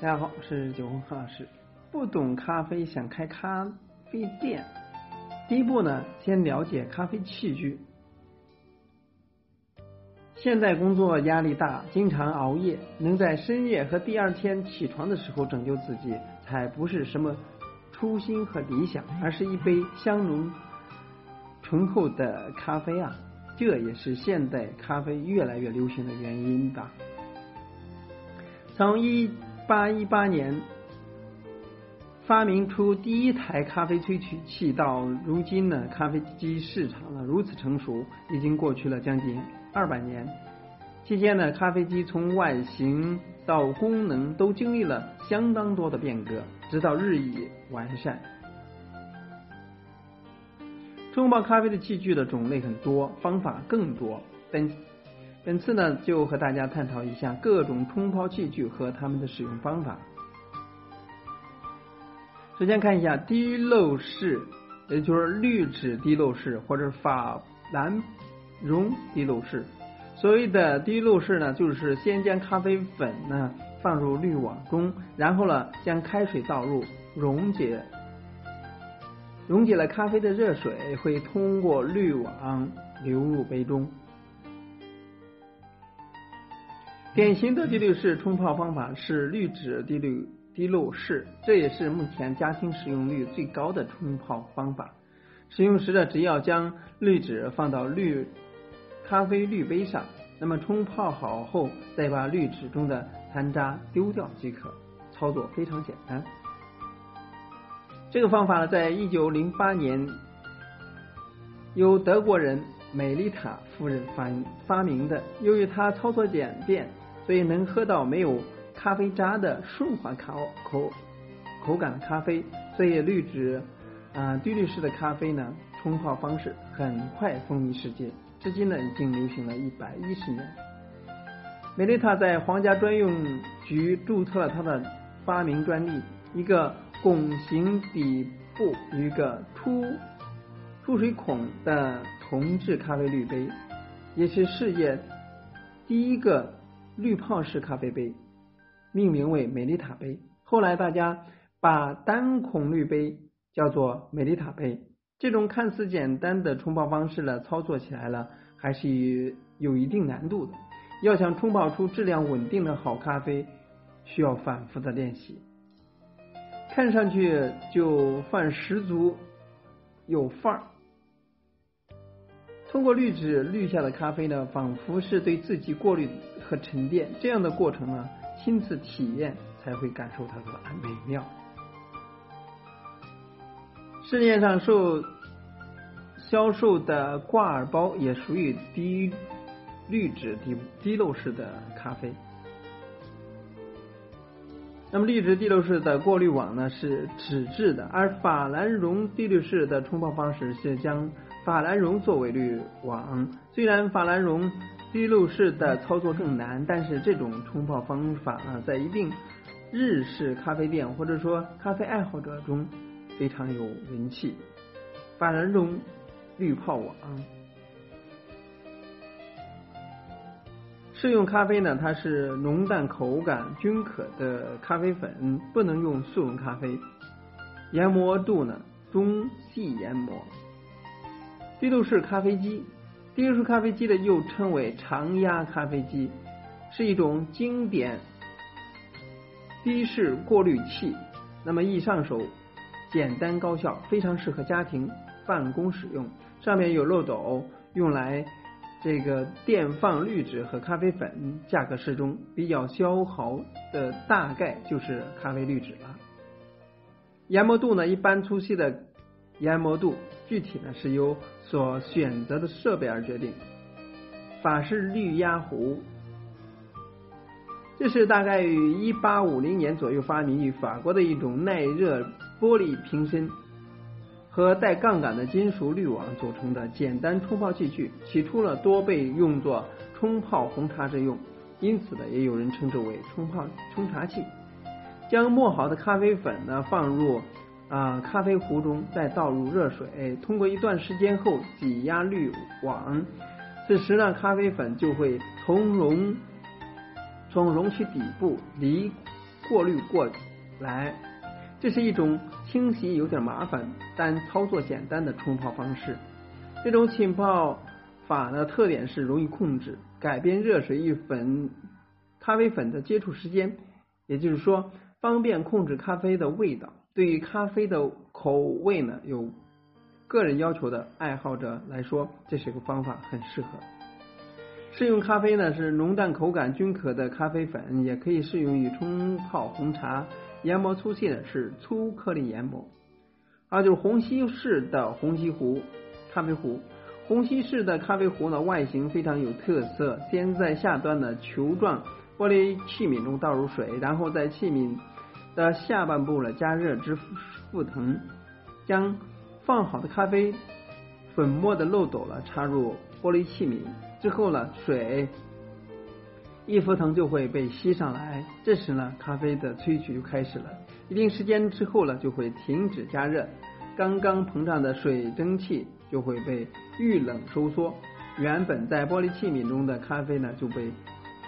大家好，我是九红何老师。不懂咖啡想开咖啡店，第一步呢，先了解咖啡器具。现在工作压力大，经常熬夜，能在深夜和第二天起床的时候拯救自己，才不是什么初心和理想，而是一杯香浓醇厚的咖啡啊！这也是现代咖啡越来越流行的原因吧。从一八一八年发明出第一台咖啡萃取器到如今呢，咖啡机市场呢如此成熟，已经过去了将近。二百年期间呢，咖啡机从外形到功能都经历了相当多的变革，直到日益完善。冲泡咖啡的器具的种类很多，方法更多。本本次呢，就和大家探讨一下各种冲泡器具和它们的使用方法。首先看一下滴漏式，也就是滤纸滴漏式或者法兰。绒滴漏式，所谓的滴漏式呢，就是先将咖啡粉呢放入滤网中，然后呢将开水倒入，溶解，溶解了咖啡的热水会通过滤网流入杯中。典型的滴滤式冲泡方法是滤纸滴滤滴漏式，这也是目前家庭使用率最高的冲泡方法。使用时呢，只要将滤纸放到滤咖啡滤杯上，那么冲泡好后再把滤纸中的残渣丢掉即可，操作非常简单。这个方法呢，在一九零八年由德国人美丽塔夫人发发明的。由于它操作简便，所以能喝到没有咖啡渣的顺滑口口口感的咖啡。所以滤纸啊滴滤式的咖啡呢，冲泡方式很快风靡世界。至今呢，已经流行了一百一十年。美丽塔在皇家专用局注册了她的发明专利，一个拱形底部、一个出出水孔的铜制咖啡滤杯，也是世界第一个滤泡式咖啡杯，命名为美丽塔杯。后来大家把单孔滤杯叫做美丽塔杯。这种看似简单的冲泡方式呢，操作起来了还是有一定难度的。要想冲泡出质量稳定的好咖啡，需要反复的练习。看上去就范十足，有范儿。通过滤纸滤下的咖啡呢，仿佛是对自己过滤和沉淀。这样的过程呢，亲自体验才会感受它的美妙。市面上售销售的挂耳包也属于低滤纸低低漏式的咖啡。那么滤纸滴漏式的过滤网呢是纸质的，而法兰绒滴漏式的冲泡方式是将法兰绒作为滤网。虽然法兰绒滴漏式的操作更难，但是这种冲泡方法呢，在一定日式咖啡店或者说咖啡爱好者中。非常有人气，法兰绒滤泡网速溶咖啡呢，它是浓淡口感均可的咖啡粉，不能用速溶咖啡。研磨度呢，中细研磨。滴漏式咖啡机，滴漏式咖啡机的又称为常压咖啡机，是一种经典滴式过滤器，那么易上手。简单高效，非常适合家庭办公使用。上面有漏斗，用来这个电放滤纸和咖啡粉，价格适中。比较消耗的大概就是咖啡滤纸了。研磨度呢，一般粗细的研磨度，具体呢是由所选择的设备而决定。法式滤压壶。这是大概于一八五零年左右发明于法国的一种耐热玻璃瓶身和带杠杆的金属滤网组成的简单冲泡器具。起初呢，多被用作冲泡红茶之用，因此呢，也有人称之为冲泡冲茶器。将磨好的咖啡粉呢放入啊咖啡壶中，再倒入热水，通过一段时间后挤压滤网，此时呢，咖啡粉就会从容从容器底部离过滤过来。这是一种清洗有点麻烦，但操作简单的冲泡方式。这种浸泡法的特点是容易控制，改变热水与粉咖啡粉的接触时间，也就是说方便控制咖啡的味道。对于咖啡的口味呢，有个人要求的爱好者来说，这是一个方法，很适合。适用咖啡呢是浓淡口感均可的咖啡粉，也可以适用于冲泡红茶。研磨粗细的是粗颗粒研磨。啊，就是虹吸式的虹吸壶咖啡壶。虹吸式的咖啡壶呢，外形非常有特色。先在下端的球状玻璃器皿中倒入水，然后在器皿的下半部呢加热至沸腾，将放好的咖啡粉末的漏斗了插入玻璃器皿之后呢，水一浮腾就会被吸上来，这时呢，咖啡的萃取就开始了。一定时间之后呢，就会停止加热，刚刚膨胀的水蒸气就会被遇冷收缩，原本在玻璃器皿中的咖啡呢就被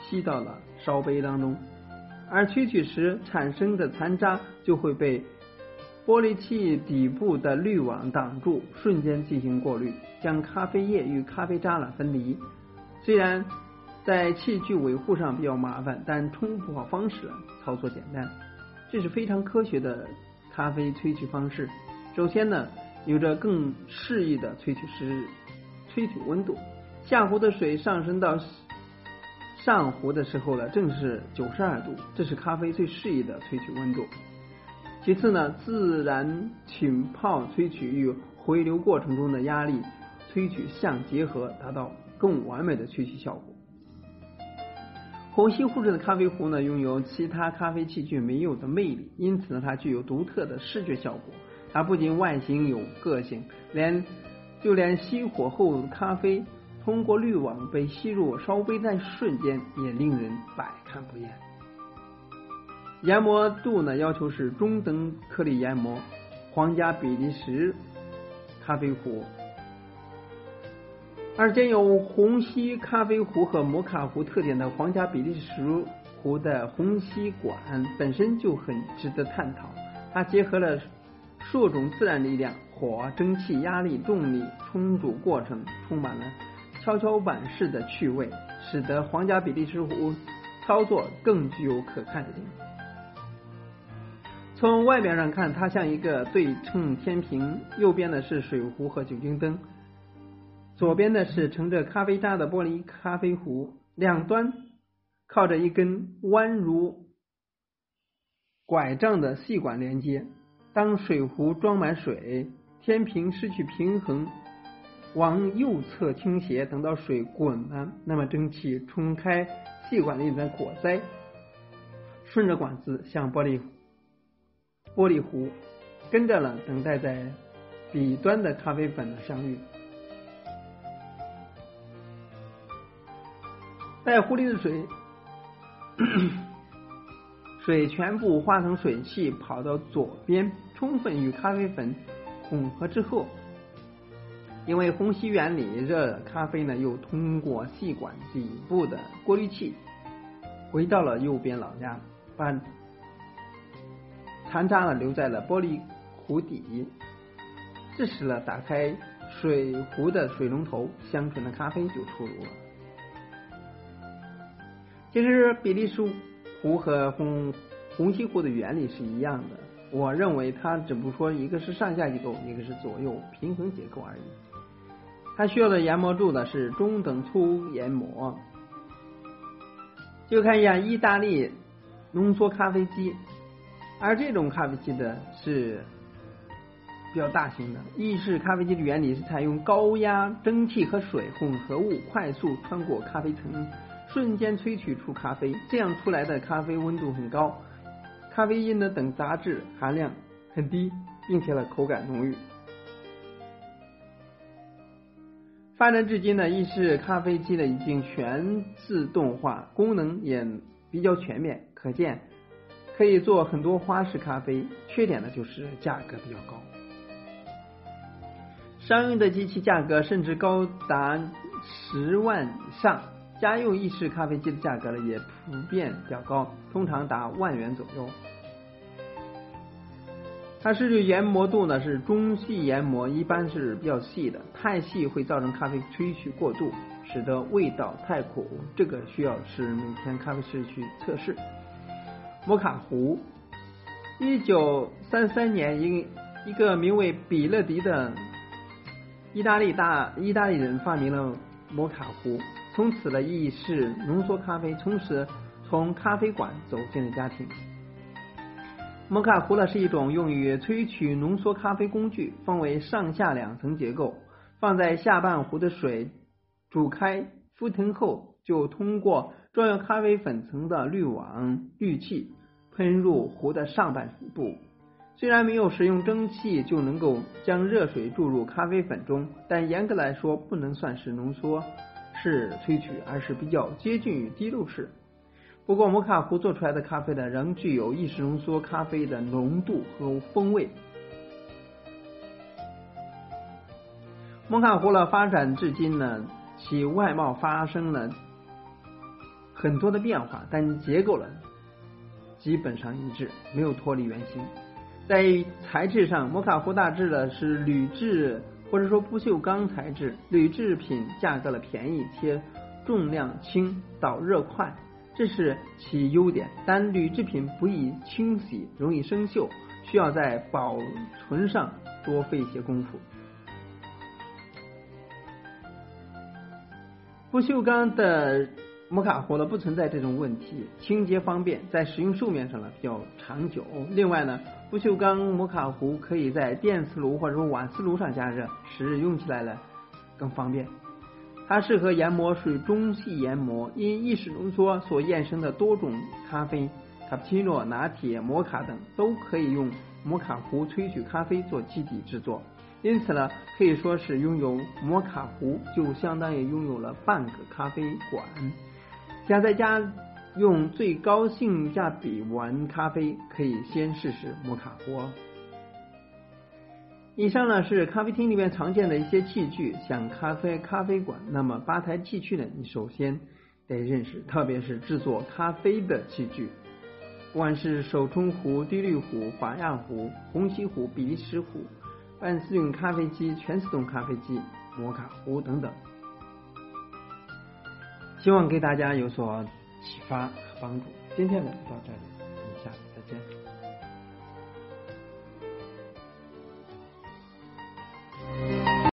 吸到了烧杯当中。而萃取时产生的残渣就会被玻璃器底部的滤网挡住，瞬间进行过滤，将咖啡液与咖啡渣呢分离。虽然在器具维护上比较麻烦，但冲泡方式操作简单。这是非常科学的咖啡萃取方式。首先呢，有着更适宜的萃取时萃取温度，下壶的水上升到。上壶的时候呢，正是九十二度，这是咖啡最适宜的萃取温度。其次呢，自然浸泡萃取与回流过程中的压力萃取相结合，达到更完美的萃取效果。虹吸壶式的咖啡壶呢，拥有其他咖啡器具没有的魅力，因此呢，它具有独特的视觉效果。它不仅外形有个性，连就连熄火后的咖啡。通过滤网被吸入烧杯那瞬间，也令人百看不厌。研磨度呢，要求是中等颗粒研磨。皇家比利时咖啡壶，而兼有虹吸咖啡壶和摩卡壶特点的皇家比利时壶的虹吸管本身就很值得探讨。它结合了数种自然力量：火、蒸汽、压力、重力冲煮过程，充满了。跷跷板式的趣味，使得皇家比利时壶操作更具有可看性。从外表上看，它像一个对称天平，右边的是水壶和酒精灯，左边的是盛着咖啡渣的玻璃咖啡壶，两端靠着一根弯如拐杖的细管连接。当水壶装满水，天平失去平衡。往右侧倾斜，等到水滚了，那么蒸汽冲开细管里的火塞，顺着管子向玻璃玻璃壶，跟着了等待在底端的咖啡粉的相遇。在壶里的水，水全部化成水汽，跑到左边，充分与咖啡粉混合之后。因为虹吸原理，热咖啡呢又通过细管底部的过滤器回到了右边老家，把残渣呢留在了玻璃壶底。这时呢，打开水壶的水龙头，香醇的咖啡就出炉了。其实比利时壶和虹虹吸壶的原理是一样的，我认为它只不过说一个是上下结构，一个是左右平衡结构而已。它需要的研磨度呢是中等粗研磨，就看一下意大利浓缩咖啡机，而这种咖啡机的是比较大型的。意式咖啡机的原理是采用高压蒸汽和水混合物快速穿过咖啡层，瞬间萃取出咖啡，这样出来的咖啡温度很高，咖啡因的等杂质含量很低，并且呢口感浓郁。发展至今呢，意式咖啡机呢已经全自动化，功能也比较全面，可见可以做很多花式咖啡。缺点呢就是价格比较高，商用的机器价格甚至高达十万以上。家用意式咖啡机的价格呢也普遍较高，通常达万元左右。它是研磨度呢是中细研磨，一般是比较细的，太细会造成咖啡萃取过度，使得味道太苦。这个需要是每天咖啡师去测试。摩卡壶，一九三三年，一一个名为比勒迪的意大利大意大利人发明了摩卡壶。从此的意义是浓缩咖啡，从此从咖啡馆走进了家庭。摩卡壶呢是一种用于萃取浓缩咖啡工具，分为上下两层结构。放在下半壶的水煮开沸腾后，就通过装有咖啡粉层的滤网滤器喷入壶的上半部。虽然没有使用蒸汽就能够将热水注入咖啡粉中，但严格来说不能算是浓缩。是萃取，而是比较接近于滴漏式。不过摩卡壶做出来的咖啡呢，仍具有意式浓缩咖啡的浓度和风味。摩卡壶呢发展至今呢，其外貌发生了很多的变化，但结构呢基本上一致，没有脱离原型。在材质上，摩卡壶大致的是铝制。或者说不锈钢材质，铝制品价格了便宜且重量轻，导热快，这是其优点。但铝制品不易清洗，容易生锈，需要在保存上多费一些功夫。不锈钢的摩卡壶呢不存在这种问题，清洁方便，在使用寿命上呢比较长久。另外呢。不锈钢摩卡壶可以在电磁炉或者说瓦斯炉上加热，使用起来呢更方便。它适合研磨属于中细研磨，因意式浓缩所衍生的多种咖啡，卡布奇诺、拿铁、摩卡等都可以用摩卡壶萃取咖啡做基底制作。因此呢，可以说是拥有摩卡壶就相当于拥有了半个咖啡馆。想在家。用最高性价比玩咖啡，可以先试试摩卡壶。以上呢是咖啡厅里面常见的一些器具，像咖啡咖啡馆，那么吧台器具呢，你首先得认识，特别是制作咖啡的器具，不管是手冲壶、滴滤壶、法压壶、虹吸壶、比利时壶、半自动咖啡机、全自动咖啡机、摩卡壶等等，希望给大家有所。启发和帮助。今天呢，就到这里。